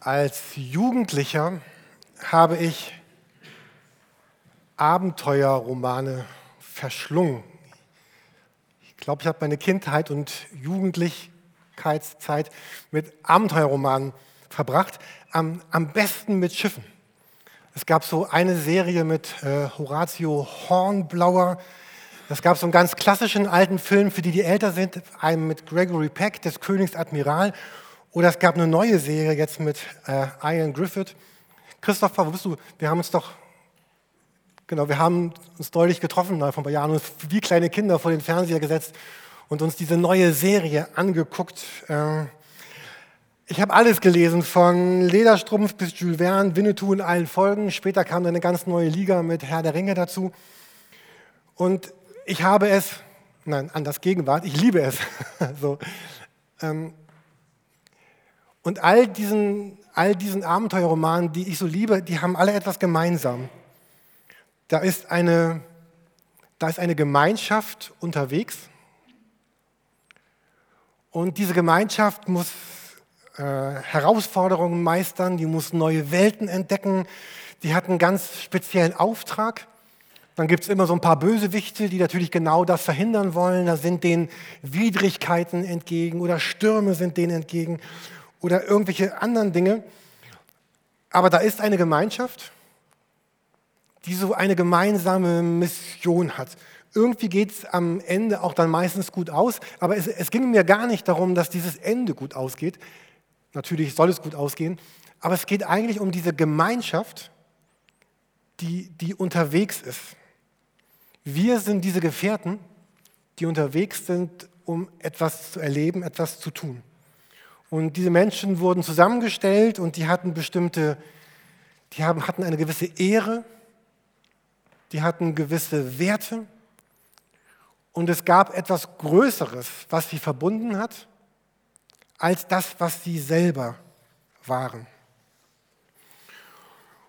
Als Jugendlicher habe ich Abenteuerromane verschlungen. Ich glaube, ich habe meine Kindheit und Jugendlichkeitszeit mit Abenteuerromanen verbracht, am, am besten mit Schiffen. Es gab so eine Serie mit äh, Horatio Hornblauer. Es gab so einen ganz klassischen alten Film, für die, die älter sind, einen mit Gregory Peck, des Königs Admiral. Oder es gab eine neue Serie jetzt mit äh, Ian Griffith. Christopher, wo bist du? Wir haben uns doch, genau, wir haben uns deutlich getroffen vor ein paar Jahren, uns wie kleine Kinder vor den Fernseher gesetzt und uns diese neue Serie angeguckt. Äh, ich habe alles gelesen, von Lederstrumpf bis Jules Verne, Winnetou in allen Folgen. Später kam dann eine ganz neue Liga mit Herr der Ringe dazu. Und ich habe es, nein, anders Gegenwart, ich liebe es. so, ähm, und all diesen, all diesen Abenteuerromanen, die ich so liebe, die haben alle etwas gemeinsam. Da ist eine, da ist eine Gemeinschaft unterwegs. Und diese Gemeinschaft muss äh, Herausforderungen meistern, die muss neue Welten entdecken, die hat einen ganz speziellen Auftrag. Dann gibt es immer so ein paar Bösewichte, die natürlich genau das verhindern wollen. Da sind denen Widrigkeiten entgegen oder Stürme sind denen entgegen oder irgendwelche anderen Dinge. Aber da ist eine Gemeinschaft, die so eine gemeinsame Mission hat. Irgendwie geht es am Ende auch dann meistens gut aus, aber es, es ging mir gar nicht darum, dass dieses Ende gut ausgeht. Natürlich soll es gut ausgehen, aber es geht eigentlich um diese Gemeinschaft, die, die unterwegs ist. Wir sind diese Gefährten, die unterwegs sind, um etwas zu erleben, etwas zu tun. Und diese Menschen wurden zusammengestellt und die hatten bestimmte, die haben, hatten eine gewisse Ehre, die hatten gewisse Werte. Und es gab etwas Größeres, was sie verbunden hat, als das, was sie selber waren.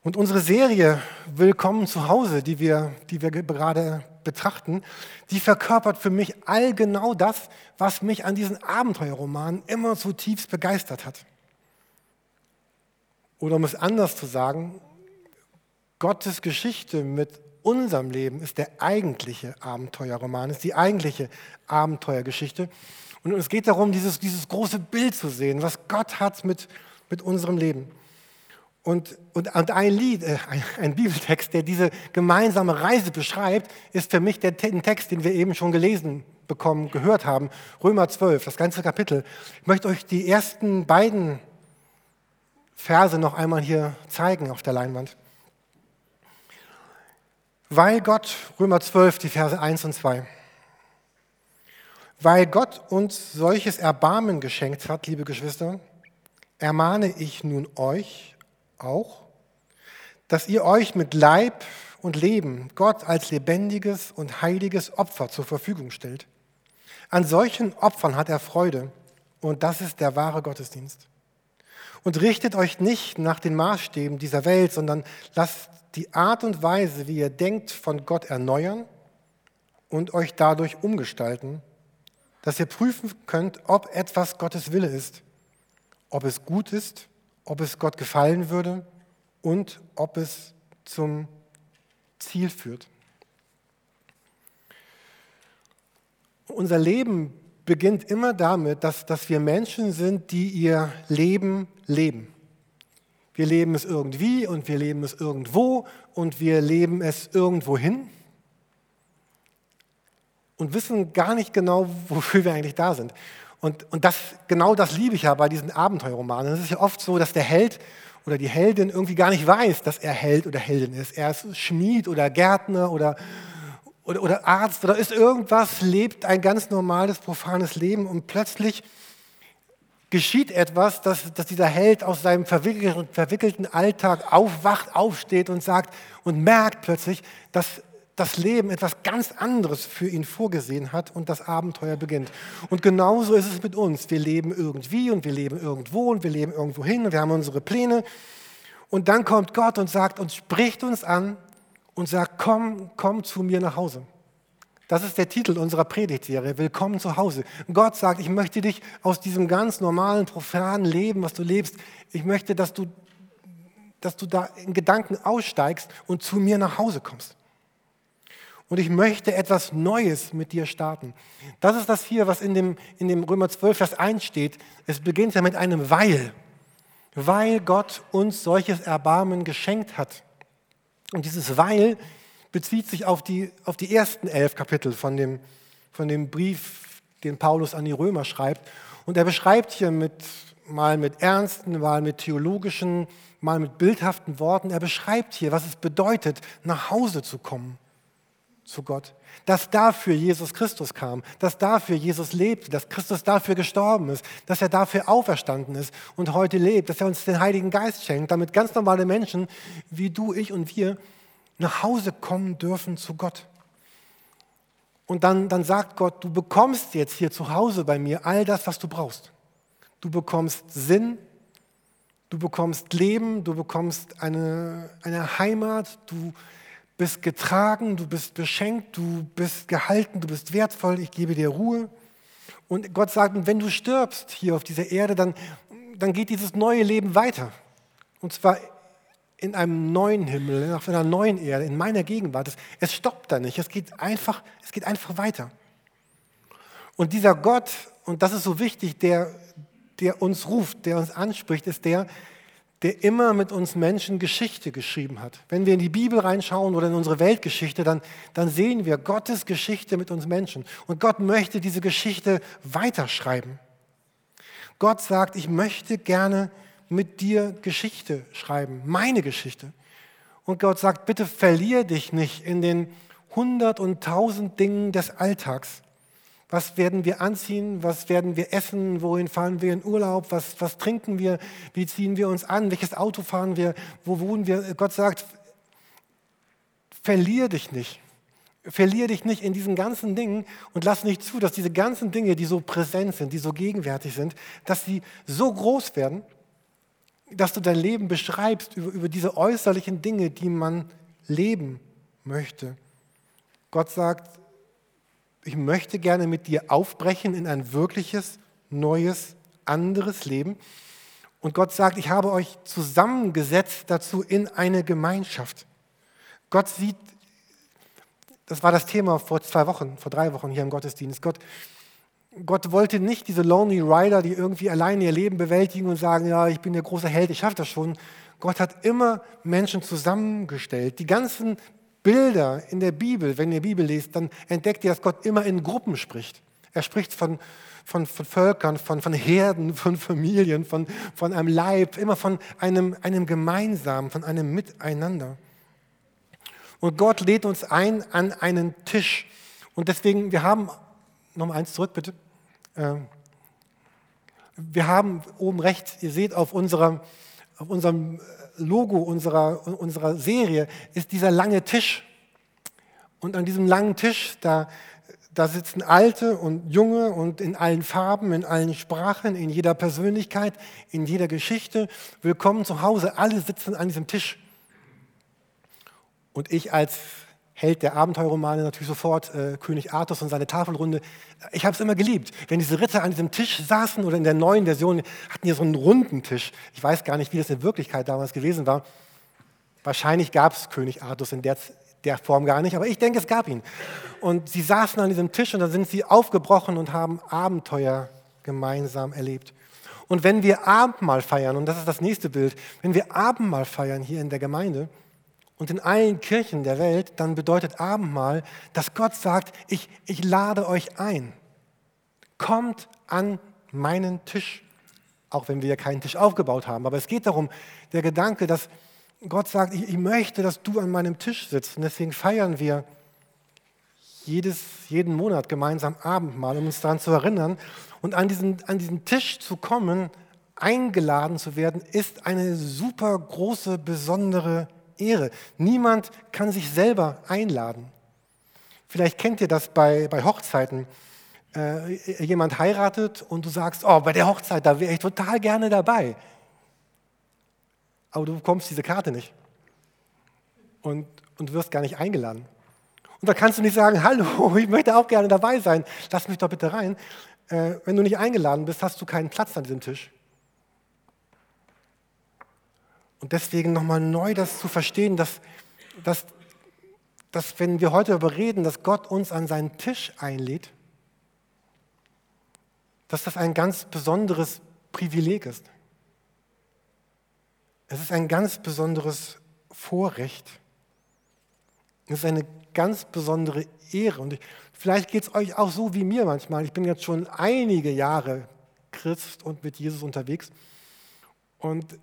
Und unsere Serie Willkommen zu Hause, die wir, die wir gerade betrachten, die verkörpert für mich all genau das, was mich an diesen Abenteuerromanen immer zutiefst begeistert hat. Oder um es anders zu sagen, Gottes Geschichte mit unserem Leben ist der eigentliche Abenteuerroman, ist die eigentliche Abenteuergeschichte. Und es geht darum, dieses, dieses große Bild zu sehen, was Gott hat mit, mit unserem Leben. Und, und, und ein Lied, äh, ein, ein, Bibeltext, der diese gemeinsame Reise beschreibt, ist für mich der Text, den wir eben schon gelesen bekommen, gehört haben. Römer 12, das ganze Kapitel. Ich möchte euch die ersten beiden Verse noch einmal hier zeigen auf der Leinwand. Weil Gott, Römer 12, die Verse 1 und 2. Weil Gott uns solches Erbarmen geschenkt hat, liebe Geschwister, ermahne ich nun euch, auch, dass ihr euch mit Leib und Leben Gott als lebendiges und heiliges Opfer zur Verfügung stellt. An solchen Opfern hat er Freude und das ist der wahre Gottesdienst. Und richtet euch nicht nach den Maßstäben dieser Welt, sondern lasst die Art und Weise, wie ihr denkt, von Gott erneuern und euch dadurch umgestalten, dass ihr prüfen könnt, ob etwas Gottes Wille ist, ob es gut ist ob es Gott gefallen würde und ob es zum Ziel führt. Unser Leben beginnt immer damit, dass, dass wir Menschen sind, die ihr Leben leben. Wir leben es irgendwie und wir leben es irgendwo und wir leben es irgendwohin und wissen gar nicht genau, wofür wir eigentlich da sind. Und, und das, genau das liebe ich ja bei diesen Abenteuerromanen. Es ist ja oft so, dass der Held oder die Heldin irgendwie gar nicht weiß, dass er Held oder Heldin ist. Er ist Schmied oder Gärtner oder, oder, oder Arzt oder ist irgendwas, lebt ein ganz normales, profanes Leben und plötzlich geschieht etwas, dass, dass dieser Held aus seinem verwickelten, verwickelten Alltag aufwacht, aufsteht und sagt und merkt plötzlich, dass das Leben etwas ganz anderes für ihn vorgesehen hat und das Abenteuer beginnt. Und genauso ist es mit uns. Wir leben irgendwie und wir leben irgendwo und wir leben irgendwo hin und wir haben unsere Pläne. Und dann kommt Gott und sagt und spricht uns an und sagt, komm, komm zu mir nach Hause. Das ist der Titel unserer Predigtserie, Willkommen zu Hause. Gott sagt, ich möchte dich aus diesem ganz normalen, profanen Leben, was du lebst, ich möchte, dass du, dass du da in Gedanken aussteigst und zu mir nach Hause kommst. Und ich möchte etwas Neues mit dir starten. Das ist das hier, was in dem, in dem Römer 12, Vers 1 steht. Es beginnt ja mit einem Weil. Weil Gott uns solches Erbarmen geschenkt hat. Und dieses Weil bezieht sich auf die, auf die ersten elf Kapitel von dem, von dem Brief, den Paulus an die Römer schreibt. Und er beschreibt hier mit, mal mit ernsten, mal mit theologischen, mal mit bildhaften Worten, er beschreibt hier, was es bedeutet, nach Hause zu kommen zu Gott. Dass dafür Jesus Christus kam, dass dafür Jesus lebte, dass Christus dafür gestorben ist, dass er dafür auferstanden ist und heute lebt, dass er uns den Heiligen Geist schenkt, damit ganz normale Menschen wie du, ich und wir nach Hause kommen dürfen zu Gott. Und dann, dann sagt Gott, du bekommst jetzt hier zu Hause bei mir all das, was du brauchst. Du bekommst Sinn, du bekommst Leben, du bekommst eine, eine Heimat, du bist getragen, du bist beschenkt, du bist gehalten, du bist wertvoll, ich gebe dir Ruhe. Und Gott sagt, wenn du stirbst hier auf dieser Erde, dann, dann geht dieses neue Leben weiter. Und zwar in einem neuen Himmel, auf einer neuen Erde, in meiner Gegenwart. Es, stoppt da nicht, es geht, einfach, es geht einfach weiter. Und dieser Gott, und das ist so wichtig, der, der uns ruft, der uns anspricht, ist der, der immer mit uns Menschen Geschichte geschrieben hat. Wenn wir in die Bibel reinschauen oder in unsere Weltgeschichte, dann, dann sehen wir Gottes Geschichte mit uns Menschen. Und Gott möchte diese Geschichte weiterschreiben. Gott sagt, ich möchte gerne mit dir Geschichte schreiben, meine Geschichte. Und Gott sagt, bitte verlier dich nicht in den hundert und tausend Dingen des Alltags. Was werden wir anziehen? Was werden wir essen? Wohin fahren wir in Urlaub? Was, was trinken wir? Wie ziehen wir uns an? Welches Auto fahren wir? Wo wohnen wir? Gott sagt, verlier dich nicht. Verlier dich nicht in diesen ganzen Dingen und lass nicht zu, dass diese ganzen Dinge, die so präsent sind, die so gegenwärtig sind, dass sie so groß werden, dass du dein Leben beschreibst über, über diese äußerlichen Dinge, die man leben möchte. Gott sagt, ich möchte gerne mit dir aufbrechen in ein wirkliches, neues, anderes Leben. Und Gott sagt, ich habe euch zusammengesetzt dazu in eine Gemeinschaft. Gott sieht, das war das Thema vor zwei Wochen, vor drei Wochen hier im Gottesdienst. Gott, Gott wollte nicht diese Lonely Rider, die irgendwie alleine ihr Leben bewältigen und sagen, ja, ich bin der große Held, ich schaffe das schon. Gott hat immer Menschen zusammengestellt. Die ganzen Bilder in der Bibel, wenn ihr Bibel lest, dann entdeckt ihr, dass Gott immer in Gruppen spricht. Er spricht von, von, von Völkern, von, von Herden, von Familien, von, von einem Leib, immer von einem, einem Gemeinsamen, von einem Miteinander. Und Gott lädt uns ein an einen Tisch. Und deswegen, wir haben, nochmal eins zurück bitte. Ähm, wir haben oben rechts, ihr seht auf, unserer, auf unserem Logo unserer, unserer Serie ist dieser lange Tisch. Und an diesem langen Tisch, da, da sitzen Alte und Junge und in allen Farben, in allen Sprachen, in jeder Persönlichkeit, in jeder Geschichte. Willkommen zu Hause, alle sitzen an diesem Tisch. Und ich als Held der Abenteuerromane natürlich sofort äh, König Artus und seine Tafelrunde. Ich habe es immer geliebt. Wenn diese Ritter an diesem Tisch saßen oder in der neuen Version hatten die so einen runden Tisch. Ich weiß gar nicht, wie das in Wirklichkeit damals gewesen war. Wahrscheinlich gab es König Artus in der, der Form gar nicht, aber ich denke, es gab ihn. Und sie saßen an diesem Tisch und dann sind sie aufgebrochen und haben Abenteuer gemeinsam erlebt. Und wenn wir Abendmahl feiern, und das ist das nächste Bild, wenn wir Abendmahl feiern hier in der Gemeinde, und in allen Kirchen der Welt, dann bedeutet Abendmahl, dass Gott sagt, ich, ich lade euch ein. Kommt an meinen Tisch. Auch wenn wir ja keinen Tisch aufgebaut haben. Aber es geht darum, der Gedanke, dass Gott sagt, ich, ich möchte, dass du an meinem Tisch sitzt. Und deswegen feiern wir jedes, jeden Monat gemeinsam Abendmahl, um uns daran zu erinnern. Und an diesen, an diesen Tisch zu kommen, eingeladen zu werden, ist eine super große, besondere Ehre. Niemand kann sich selber einladen. Vielleicht kennt ihr das bei, bei Hochzeiten. Äh, jemand heiratet und du sagst, oh, bei der Hochzeit, da wäre ich total gerne dabei. Aber du bekommst diese Karte nicht und, und wirst gar nicht eingeladen. Und da kannst du nicht sagen, hallo, ich möchte auch gerne dabei sein, lass mich doch bitte rein. Äh, wenn du nicht eingeladen bist, hast du keinen Platz an diesem Tisch. Und deswegen nochmal neu das zu verstehen, dass, dass, dass wenn wir heute darüber reden, dass Gott uns an seinen Tisch einlädt, dass das ein ganz besonderes Privileg ist. Es ist ein ganz besonderes Vorrecht. Es ist eine ganz besondere Ehre. Und vielleicht geht es euch auch so wie mir manchmal. Ich bin jetzt schon einige Jahre Christ und mit Jesus unterwegs. Und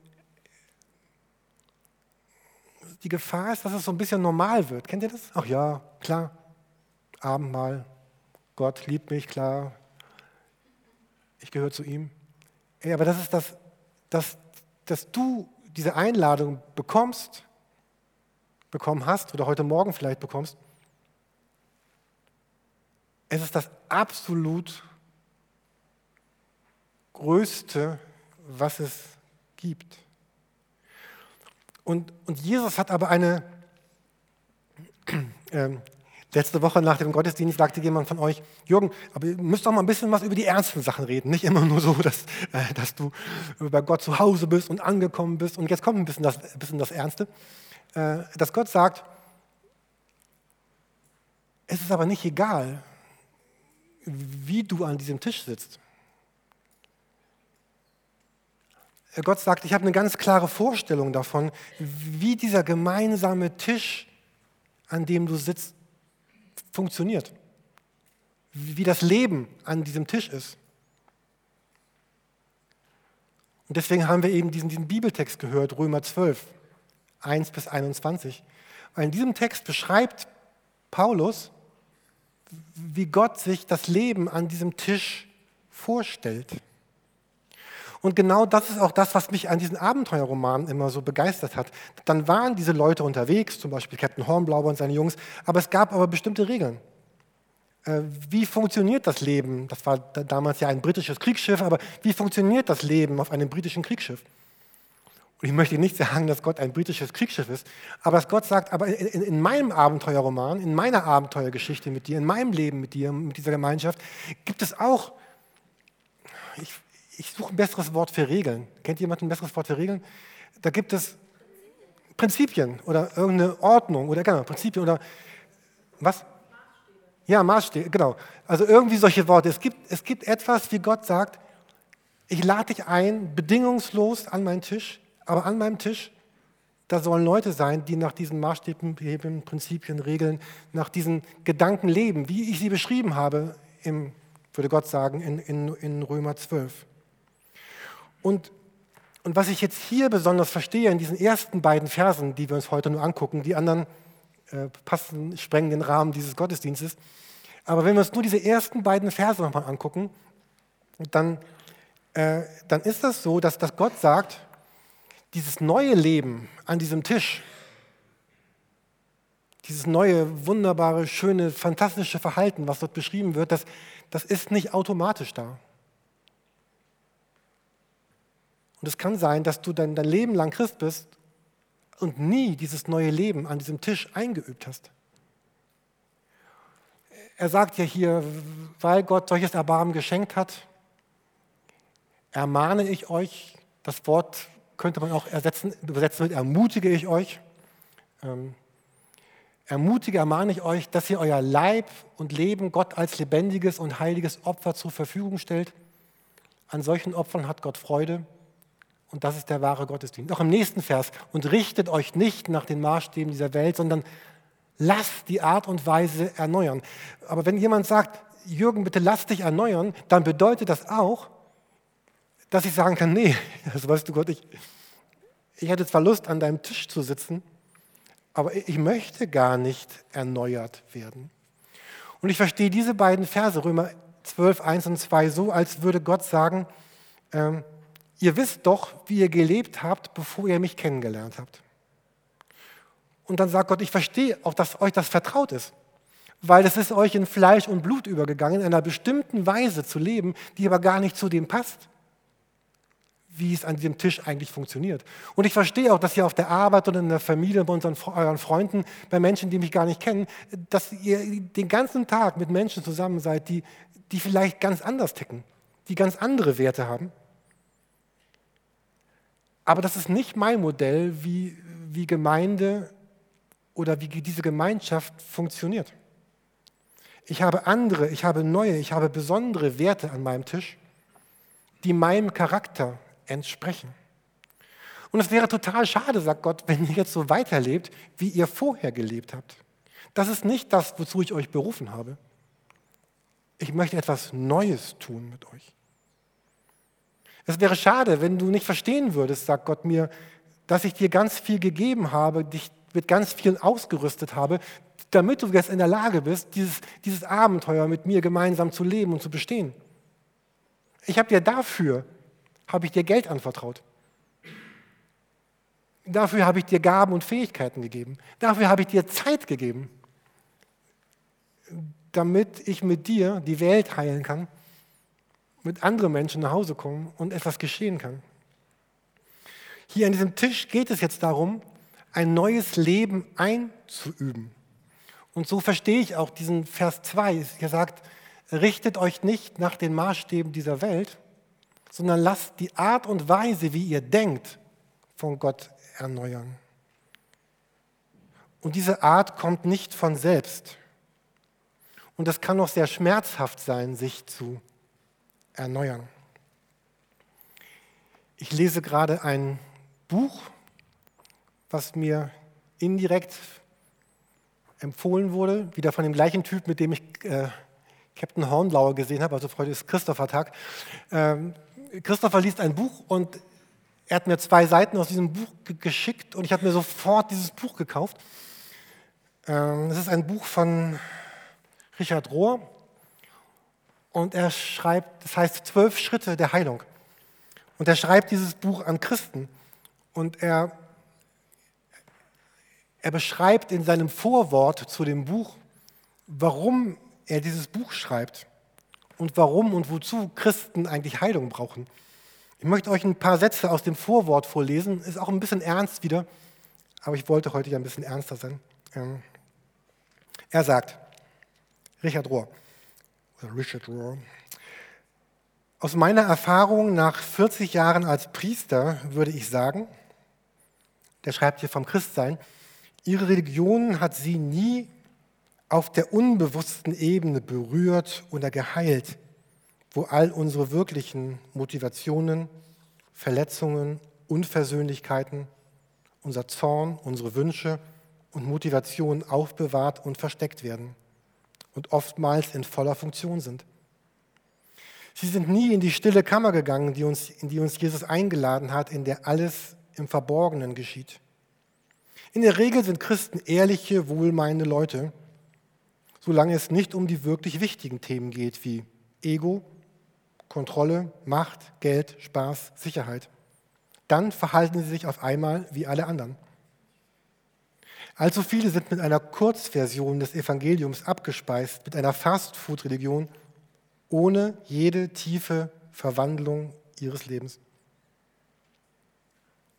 die Gefahr ist, dass es so ein bisschen normal wird. Kennt ihr das? Ach ja, klar. Abendmahl. Gott liebt mich, klar. Ich gehöre zu ihm. Ey, aber das ist das, dass, dass du diese Einladung bekommst, bekommen hast oder heute Morgen vielleicht bekommst, es ist das absolut Größte, was es gibt. Und, und Jesus hat aber eine, äh, letzte Woche nach dem Gottesdienst sagte jemand von euch, Jürgen, aber ihr müsst doch mal ein bisschen was über die ernsten Sachen reden. Nicht immer nur so, dass, äh, dass du bei Gott zu Hause bist und angekommen bist. Und jetzt kommt ein bisschen das, ein bisschen das Ernste. Äh, dass Gott sagt, es ist aber nicht egal, wie du an diesem Tisch sitzt. Gott sagt, ich habe eine ganz klare Vorstellung davon, wie dieser gemeinsame Tisch, an dem du sitzt, funktioniert. Wie das Leben an diesem Tisch ist. Und deswegen haben wir eben diesen, diesen Bibeltext gehört, Römer 12, 1 bis 21. Weil in diesem Text beschreibt Paulus, wie Gott sich das Leben an diesem Tisch vorstellt. Und genau das ist auch das, was mich an diesen Abenteuerromanen immer so begeistert hat. Dann waren diese Leute unterwegs, zum Beispiel Captain Hornblauer und seine Jungs, aber es gab aber bestimmte Regeln. Äh, wie funktioniert das Leben? Das war damals ja ein britisches Kriegsschiff, aber wie funktioniert das Leben auf einem britischen Kriegsschiff? Und ich möchte nicht sagen, dass Gott ein britisches Kriegsschiff ist, aber dass Gott sagt, aber in, in, meinem Abenteuerroman, in meiner Abenteuergeschichte mit dir, in meinem Leben mit dir, mit dieser Gemeinschaft, gibt es auch, ich, ich suche ein besseres Wort für Regeln. Kennt jemand ein besseres Wort für Regeln? Da gibt es Prinzipien oder irgendeine Ordnung oder genau, Prinzipien oder was? Ja, Maßstäbe, genau. Also irgendwie solche Worte. Es gibt, es gibt etwas, wie Gott sagt, ich lade dich ein, bedingungslos an meinen Tisch, aber an meinem Tisch, da sollen Leute sein, die nach diesen Maßstäben, Prinzipien, Regeln, nach diesen Gedanken leben, wie ich sie beschrieben habe, im, würde Gott sagen, in, in, in Römer 12. Und, und was ich jetzt hier besonders verstehe in diesen ersten beiden Versen, die wir uns heute nur angucken, die anderen äh, passen, sprengen den Rahmen dieses Gottesdienstes. Aber wenn wir uns nur diese ersten beiden Verse nochmal angucken, dann, äh, dann ist das so, dass, dass Gott sagt, dieses neue Leben an diesem Tisch, dieses neue, wunderbare, schöne, fantastische Verhalten, was dort beschrieben wird, das, das ist nicht automatisch da. Und es kann sein, dass du dein, dein Leben lang Christ bist und nie dieses neue Leben an diesem Tisch eingeübt hast. Er sagt ja hier, weil Gott solches Erbarmen geschenkt hat, ermahne ich euch, das Wort könnte man auch ersetzen, übersetzen mit ermutige ich euch. Ähm, ermutige, ermahne ich euch, dass ihr euer Leib und Leben Gott als lebendiges und heiliges Opfer zur Verfügung stellt. An solchen Opfern hat Gott Freude. Und das ist der wahre Gottesdienst. Auch im nächsten Vers. Und richtet euch nicht nach den Maßstäben dieser Welt, sondern lasst die Art und Weise erneuern. Aber wenn jemand sagt, Jürgen, bitte lass dich erneuern, dann bedeutet das auch, dass ich sagen kann, nee, also weißt du Gott, ich, ich hätte zwar Lust, an deinem Tisch zu sitzen, aber ich möchte gar nicht erneuert werden. Und ich verstehe diese beiden Verse, Römer 12, 1 und 2, so, als würde Gott sagen, ähm, ihr wisst doch, wie ihr gelebt habt, bevor ihr mich kennengelernt habt. Und dann sagt Gott, ich verstehe auch, dass euch das vertraut ist, weil es ist euch in Fleisch und Blut übergegangen, in einer bestimmten Weise zu leben, die aber gar nicht zu dem passt, wie es an diesem Tisch eigentlich funktioniert. Und ich verstehe auch, dass ihr auf der Arbeit oder in der Familie, bei unseren, euren Freunden, bei Menschen, die mich gar nicht kennen, dass ihr den ganzen Tag mit Menschen zusammen seid, die, die vielleicht ganz anders ticken, die ganz andere Werte haben. Aber das ist nicht mein Modell, wie, wie Gemeinde oder wie diese Gemeinschaft funktioniert. Ich habe andere, ich habe neue, ich habe besondere Werte an meinem Tisch, die meinem Charakter entsprechen. Und es wäre total schade, sagt Gott, wenn ihr jetzt so weiterlebt, wie ihr vorher gelebt habt. Das ist nicht das, wozu ich euch berufen habe. Ich möchte etwas Neues tun mit euch. Es wäre schade, wenn du nicht verstehen würdest, sagt Gott mir, dass ich dir ganz viel gegeben habe, dich mit ganz viel ausgerüstet habe, damit du jetzt in der Lage bist, dieses, dieses Abenteuer mit mir gemeinsam zu leben und zu bestehen. Ich habe dir dafür, habe ich dir Geld anvertraut. Dafür habe ich dir Gaben und Fähigkeiten gegeben. Dafür habe ich dir Zeit gegeben, damit ich mit dir die Welt heilen kann, mit anderen Menschen nach Hause kommen und etwas geschehen kann. Hier an diesem Tisch geht es jetzt darum, ein neues Leben einzuüben. Und so verstehe ich auch diesen Vers 2. Er sagt, richtet euch nicht nach den Maßstäben dieser Welt, sondern lasst die Art und Weise, wie ihr denkt, von Gott erneuern. Und diese Art kommt nicht von selbst. Und es kann auch sehr schmerzhaft sein, sich zu erneuern. Ich lese gerade ein Buch, was mir indirekt empfohlen wurde, wieder von dem gleichen Typ, mit dem ich äh, Captain Hornblower gesehen habe, also heute ist Christopher-Tag. Ähm, Christopher liest ein Buch und er hat mir zwei Seiten aus diesem Buch geschickt und ich habe mir sofort dieses Buch gekauft. Ähm, es ist ein Buch von Richard Rohr und er schreibt, das heißt Zwölf Schritte der Heilung. Und er schreibt dieses Buch an Christen und er er beschreibt in seinem Vorwort zu dem Buch, warum er dieses Buch schreibt und warum und wozu Christen eigentlich Heilung brauchen. Ich möchte euch ein paar Sätze aus dem Vorwort vorlesen. Ist auch ein bisschen ernst wieder, aber ich wollte heute ja ein bisschen ernster sein. Ähm, er sagt, Richard Rohr, Richard Rohr, aus meiner Erfahrung nach 40 Jahren als Priester würde ich sagen, der schreibt hier vom Christsein, Ihre Religion hat sie nie auf der unbewussten Ebene berührt oder geheilt, wo all unsere wirklichen Motivationen, Verletzungen, Unversöhnlichkeiten, unser Zorn, unsere Wünsche und Motivationen aufbewahrt und versteckt werden und oftmals in voller Funktion sind. Sie sind nie in die stille Kammer gegangen, die uns, in die uns Jesus eingeladen hat, in der alles im Verborgenen geschieht. In der Regel sind Christen ehrliche, wohlmeinende Leute, solange es nicht um die wirklich wichtigen Themen geht wie Ego, Kontrolle, Macht, Geld, Spaß, Sicherheit. Dann verhalten sie sich auf einmal wie alle anderen. Allzu viele sind mit einer Kurzversion des Evangeliums abgespeist, mit einer Fastfood-Religion, ohne jede tiefe Verwandlung ihres Lebens.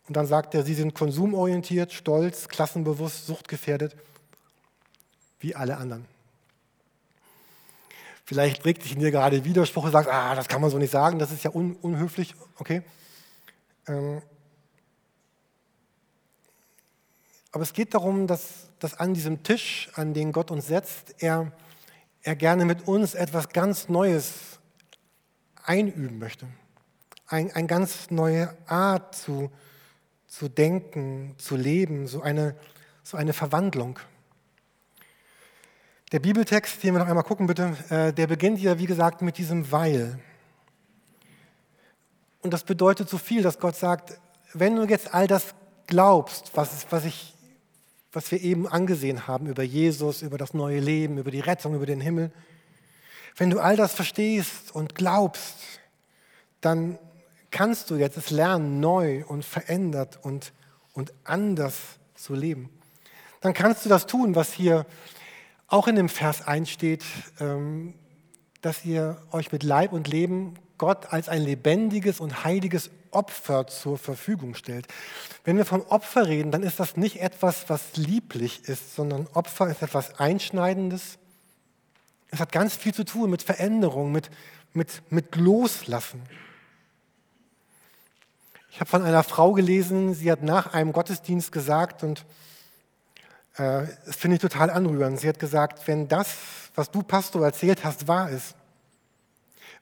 Und dann sagt er, sie sind konsumorientiert, stolz, klassenbewusst, suchtgefährdet, wie alle anderen. Vielleicht regt sich in dir gerade Widerspruch und sagt, ah, das kann man so nicht sagen, das ist ja un unhöflich, okay. Ähm aber es geht darum, dass, dass an diesem Tisch, an den Gott uns setzt, er, er gerne mit uns etwas ganz Neues einüben möchte. Ein, eine ganz neue Art zu, zu denken, zu leben, so eine, so eine Verwandlung. Der Bibeltext, den wir noch einmal gucken bitte, äh, der beginnt ja wie gesagt mit diesem Weil. Und das bedeutet so viel, dass Gott sagt, wenn du jetzt all das glaubst, was, was, ich, was wir eben angesehen haben über Jesus, über das neue Leben, über die Rettung, über den Himmel, wenn du all das verstehst und glaubst, dann kannst du jetzt es lernen, neu und verändert und, und anders zu leben. Dann kannst du das tun, was hier auch in dem Vers 1 steht, ähm, dass ihr euch mit Leib und Leben Gott als ein lebendiges und heiliges Opfer zur Verfügung stellt. Wenn wir vom Opfer reden, dann ist das nicht etwas, was lieblich ist, sondern Opfer ist etwas Einschneidendes. Es hat ganz viel zu tun mit Veränderung, mit, mit, mit Loslassen. Ich habe von einer Frau gelesen, sie hat nach einem Gottesdienst gesagt, und äh, das finde ich total anrührend, sie hat gesagt, wenn das, was du Pastor erzählt hast, wahr ist,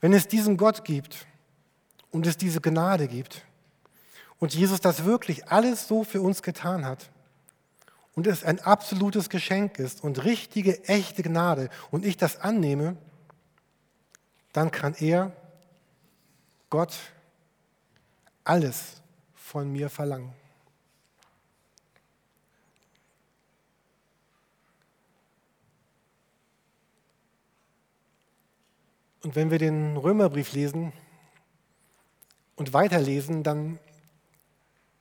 wenn es diesen Gott gibt und es diese Gnade gibt und Jesus das wirklich alles so für uns getan hat und es ein absolutes Geschenk ist und richtige, echte Gnade und ich das annehme, dann kann er, Gott, alles von mir verlangen. Und wenn wir den Römerbrief lesen und weiterlesen, dann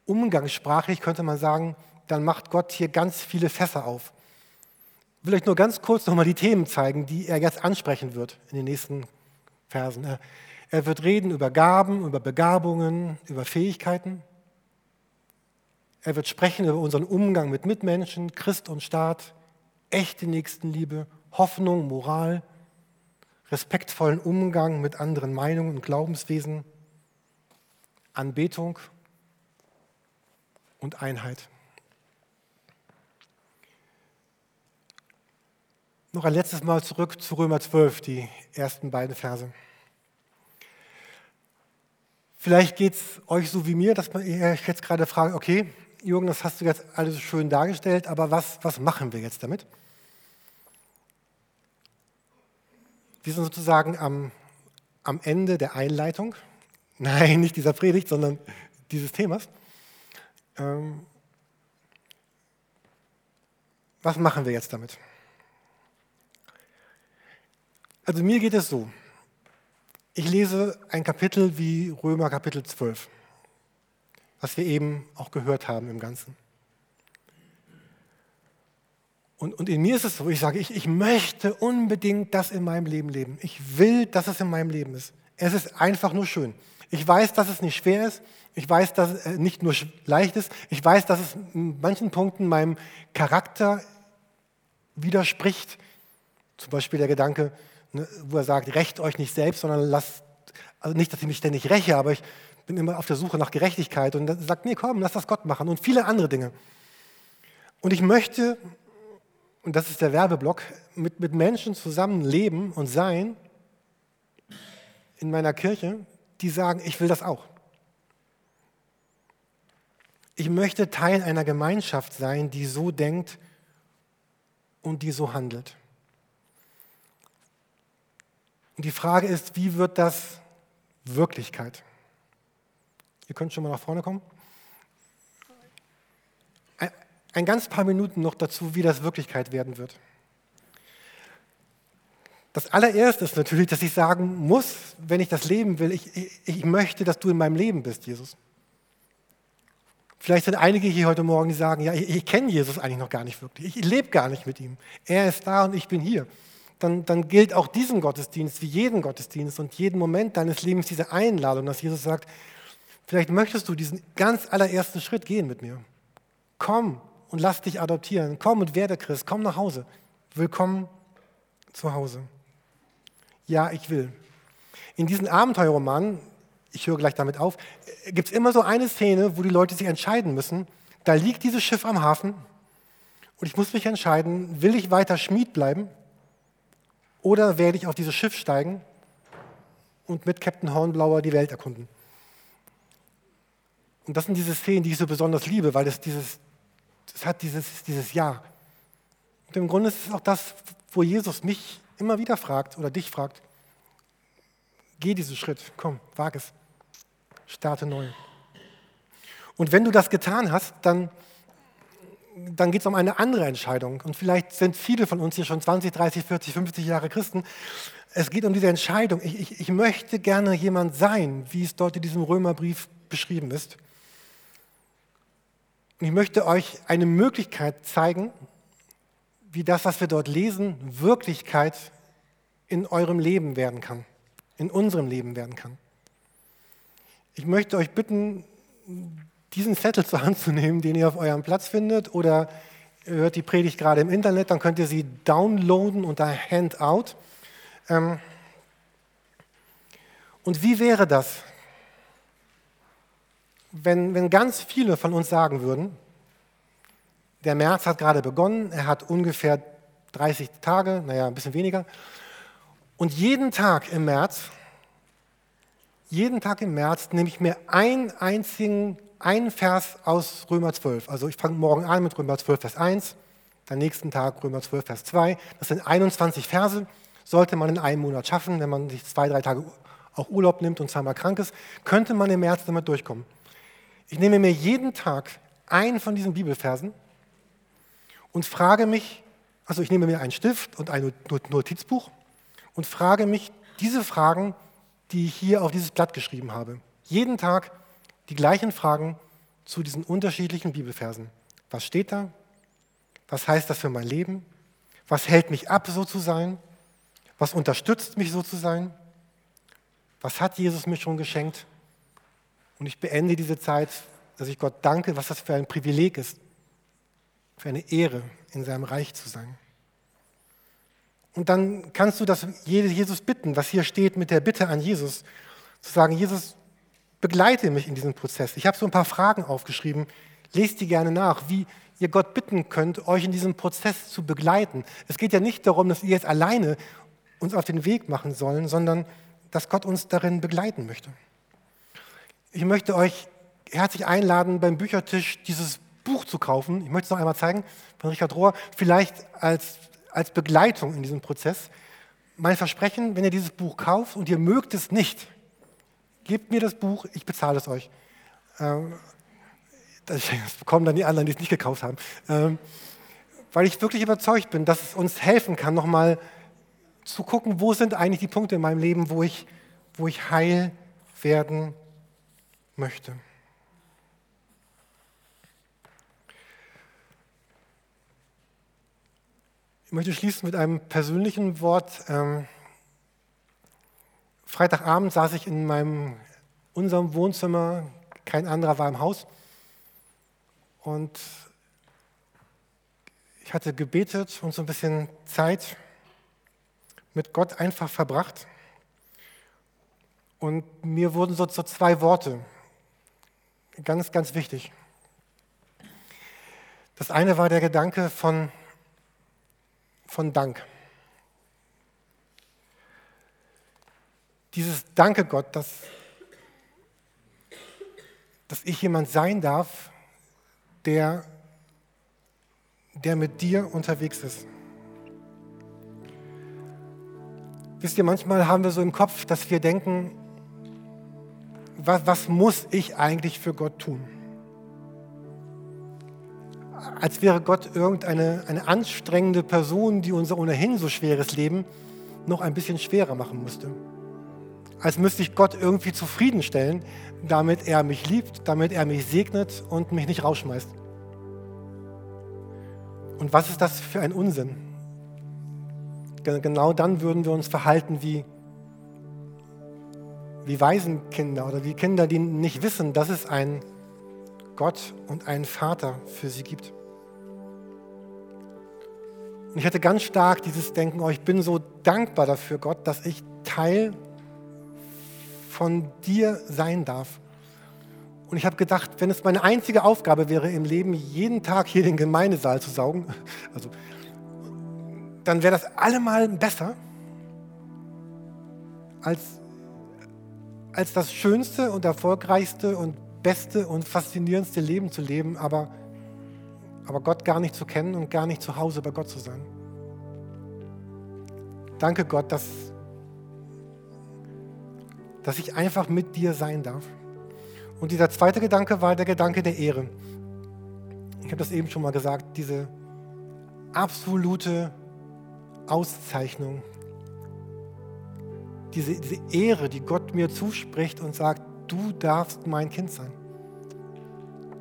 umgangssprachlich könnte man sagen, dann macht Gott hier ganz viele Fässer auf. Ich will euch nur ganz kurz nochmal die Themen zeigen, die er jetzt ansprechen wird in den nächsten Versen. Er wird reden über Gaben, über Begabungen, über Fähigkeiten. Er wird sprechen über unseren Umgang mit Mitmenschen, Christ und Staat, echte Nächstenliebe, Hoffnung, Moral, respektvollen Umgang mit anderen Meinungen und Glaubenswesen, Anbetung und Einheit. Noch ein letztes Mal zurück zu Römer 12, die ersten beiden Verse. Vielleicht geht es euch so wie mir, dass man euch jetzt gerade fragt, okay, Jürgen, das hast du jetzt alles schön dargestellt, aber was, was machen wir jetzt damit? Wir sind sozusagen am, am Ende der Einleitung. Nein, nicht dieser Predigt, sondern dieses Themas. Ähm, was machen wir jetzt damit? Also mir geht es so. Ich lese ein Kapitel wie Römer Kapitel 12, was wir eben auch gehört haben im Ganzen. Und, und in mir ist es so, ich sage, ich, ich möchte unbedingt das in meinem Leben leben. Ich will, dass es in meinem Leben ist. Es ist einfach nur schön. Ich weiß, dass es nicht schwer ist. Ich weiß, dass es äh, nicht nur leicht ist. Ich weiß, dass es in manchen Punkten meinem Charakter widerspricht. Zum Beispiel der Gedanke, ne, wo er sagt, rächt euch nicht selbst, sondern lasst, also nicht, dass ich mich ständig räche, aber ich bin immer auf der Suche nach Gerechtigkeit und sagt, nee, komm, lass das Gott machen und viele andere Dinge. Und ich möchte, und das ist der Werbeblock, mit, mit Menschen zusammen leben und sein in meiner Kirche, die sagen, ich will das auch. Ich möchte Teil einer Gemeinschaft sein, die so denkt und die so handelt. Und die Frage ist, wie wird das Wirklichkeit? Ihr könnt schon mal nach vorne kommen. Ein, ein ganz paar Minuten noch dazu, wie das Wirklichkeit werden wird. Das allererste ist natürlich, dass ich sagen muss, wenn ich das leben will, ich, ich, ich, möchte, dass du in meinem Leben bist, Jesus. Vielleicht sind einige hier heute Morgen, die sagen, ja, ich, ich kenne Jesus eigentlich noch gar nicht wirklich. Ich lebe gar nicht mit ihm. Er ist da und ich bin hier dann, dann gilt auch diesen Gottesdienst wie jeden Gottesdienst und jeden Moment deines Lebens diese Einladung, dass Jesus sagt, vielleicht möchtest du diesen ganz allerersten Schritt gehen mit mir. Komm und lass dich adoptieren. Komm und werde Christ. Komm nach Hause. Willkommen zu Hause. Ja, ich will. In diesen Abenteuerromanen, ich höre gleich damit auf, gibt es immer so eine Szene, wo die Leute sich entscheiden müssen. Da liegt dieses Schiff am Hafen und ich muss mich entscheiden, will ich weiter Schmied bleiben oder werde ich auf dieses Schiff steigen und mit Captain Hornblower die Welt erkunden? Und das sind diese Szenen, die ich so besonders liebe, weil es dieses, es hat dieses, dieses Ja. Und im Grunde ist es auch das, wo Jesus mich immer wieder fragt oder dich fragt. Geh diesen Schritt, komm, wag es, starte neu. Und wenn du das getan hast, dann dann geht es um eine andere Entscheidung. Und vielleicht sind viele von uns hier schon 20, 30, 40, 50 Jahre Christen. Es geht um diese Entscheidung. Ich, ich, ich möchte gerne jemand sein, wie es dort in diesem Römerbrief beschrieben ist. Und ich möchte euch eine Möglichkeit zeigen, wie das, was wir dort lesen, Wirklichkeit in eurem Leben werden kann, in unserem Leben werden kann. Ich möchte euch bitten, diesen Zettel zur Hand zu nehmen, den ihr auf eurem Platz findet, oder ihr hört die Predigt gerade im Internet, dann könnt ihr sie downloaden unter Handout. Ähm, und wie wäre das, wenn, wenn ganz viele von uns sagen würden, der März hat gerade begonnen, er hat ungefähr 30 Tage, naja, ein bisschen weniger, und jeden Tag im März, jeden Tag im März nehme ich mir einen einzigen, einen Vers aus Römer 12. Also ich fange morgen an mit Römer 12, Vers 1, dann nächsten Tag Römer 12, Vers 2. Das sind 21 Verse, sollte man in einem Monat schaffen, wenn man sich zwei, drei Tage auch Urlaub nimmt und zweimal krank ist, könnte man im März damit durchkommen. Ich nehme mir jeden Tag einen von diesen Bibelversen und frage mich, also ich nehme mir einen Stift und ein Notizbuch und frage mich diese Fragen, die ich hier auf dieses Blatt geschrieben habe. Jeden Tag die gleichen Fragen zu diesen unterschiedlichen Bibelversen. Was steht da? Was heißt das für mein Leben? Was hält mich ab, so zu sein? Was unterstützt mich, so zu sein? Was hat Jesus mir schon geschenkt? Und ich beende diese Zeit, dass ich Gott danke, was das für ein Privileg ist, für eine Ehre, in seinem Reich zu sein. Und dann kannst du das Jesus bitten, was hier steht mit der Bitte an Jesus, zu sagen, Jesus, begleite mich in diesem Prozess. Ich habe so ein paar Fragen aufgeschrieben, lest die gerne nach, wie ihr Gott bitten könnt, euch in diesem Prozess zu begleiten. Es geht ja nicht darum, dass ihr jetzt alleine uns auf den Weg machen sollen, sondern dass Gott uns darin begleiten möchte. Ich möchte euch herzlich einladen, beim Büchertisch dieses Buch zu kaufen. Ich möchte es noch einmal zeigen von Richard Rohr, vielleicht als als Begleitung in diesem Prozess. Mein Versprechen, wenn ihr dieses Buch kauft und ihr mögt es nicht, gebt mir das Buch, ich bezahle es euch. Ähm, das bekommen dann die anderen, die es nicht gekauft haben. Ähm, weil ich wirklich überzeugt bin, dass es uns helfen kann, nochmal zu gucken, wo sind eigentlich die Punkte in meinem Leben, wo ich, wo ich heil werden möchte. Möchte schließen mit einem persönlichen Wort. Ähm, Freitagabend saß ich in meinem, unserem Wohnzimmer, kein anderer war im Haus. Und ich hatte gebetet und so ein bisschen Zeit mit Gott einfach verbracht. Und mir wurden so, so zwei Worte ganz, ganz wichtig. Das eine war der Gedanke von von Dank. Dieses Danke Gott, dass, dass ich jemand sein darf, der, der mit dir unterwegs ist. Wisst ihr, manchmal haben wir so im Kopf, dass wir denken, was, was muss ich eigentlich für Gott tun? Als wäre Gott irgendeine eine anstrengende Person, die unser ohnehin so schweres Leben noch ein bisschen schwerer machen musste. Als müsste ich Gott irgendwie zufriedenstellen, damit er mich liebt, damit er mich segnet und mich nicht rausschmeißt. Und was ist das für ein Unsinn? Genau dann würden wir uns verhalten wie, wie Waisenkinder oder wie Kinder, die nicht wissen, dass es einen Gott und einen Vater für sie gibt. Und ich hatte ganz stark dieses Denken, oh, ich bin so dankbar dafür, Gott, dass ich Teil von dir sein darf. Und ich habe gedacht, wenn es meine einzige Aufgabe wäre im Leben, jeden Tag hier den Gemeindesaal zu saugen, also, dann wäre das allemal besser als, als das schönste und erfolgreichste und beste und faszinierendste Leben zu leben, aber aber Gott gar nicht zu kennen und gar nicht zu Hause bei Gott zu sein. Danke Gott, dass, dass ich einfach mit dir sein darf. Und dieser zweite Gedanke war der Gedanke der Ehre. Ich habe das eben schon mal gesagt, diese absolute Auszeichnung, diese, diese Ehre, die Gott mir zuspricht und sagt, du darfst mein Kind sein.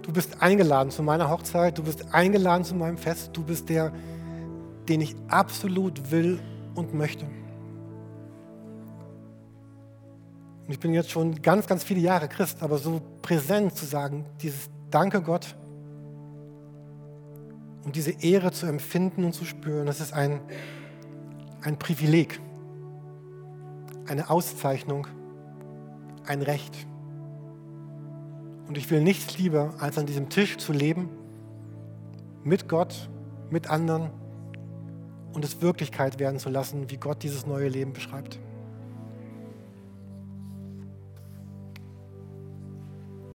Du bist eingeladen zu meiner Hochzeit, du bist eingeladen zu meinem Fest, du bist der, den ich absolut will und möchte. Und ich bin jetzt schon ganz, ganz viele Jahre Christ, aber so präsent zu sagen, dieses Danke Gott und diese Ehre zu empfinden und zu spüren, das ist ein, ein Privileg, eine Auszeichnung, ein Recht. Und ich will nichts lieber, als an diesem Tisch zu leben, mit Gott, mit anderen und es Wirklichkeit werden zu lassen, wie Gott dieses neue Leben beschreibt.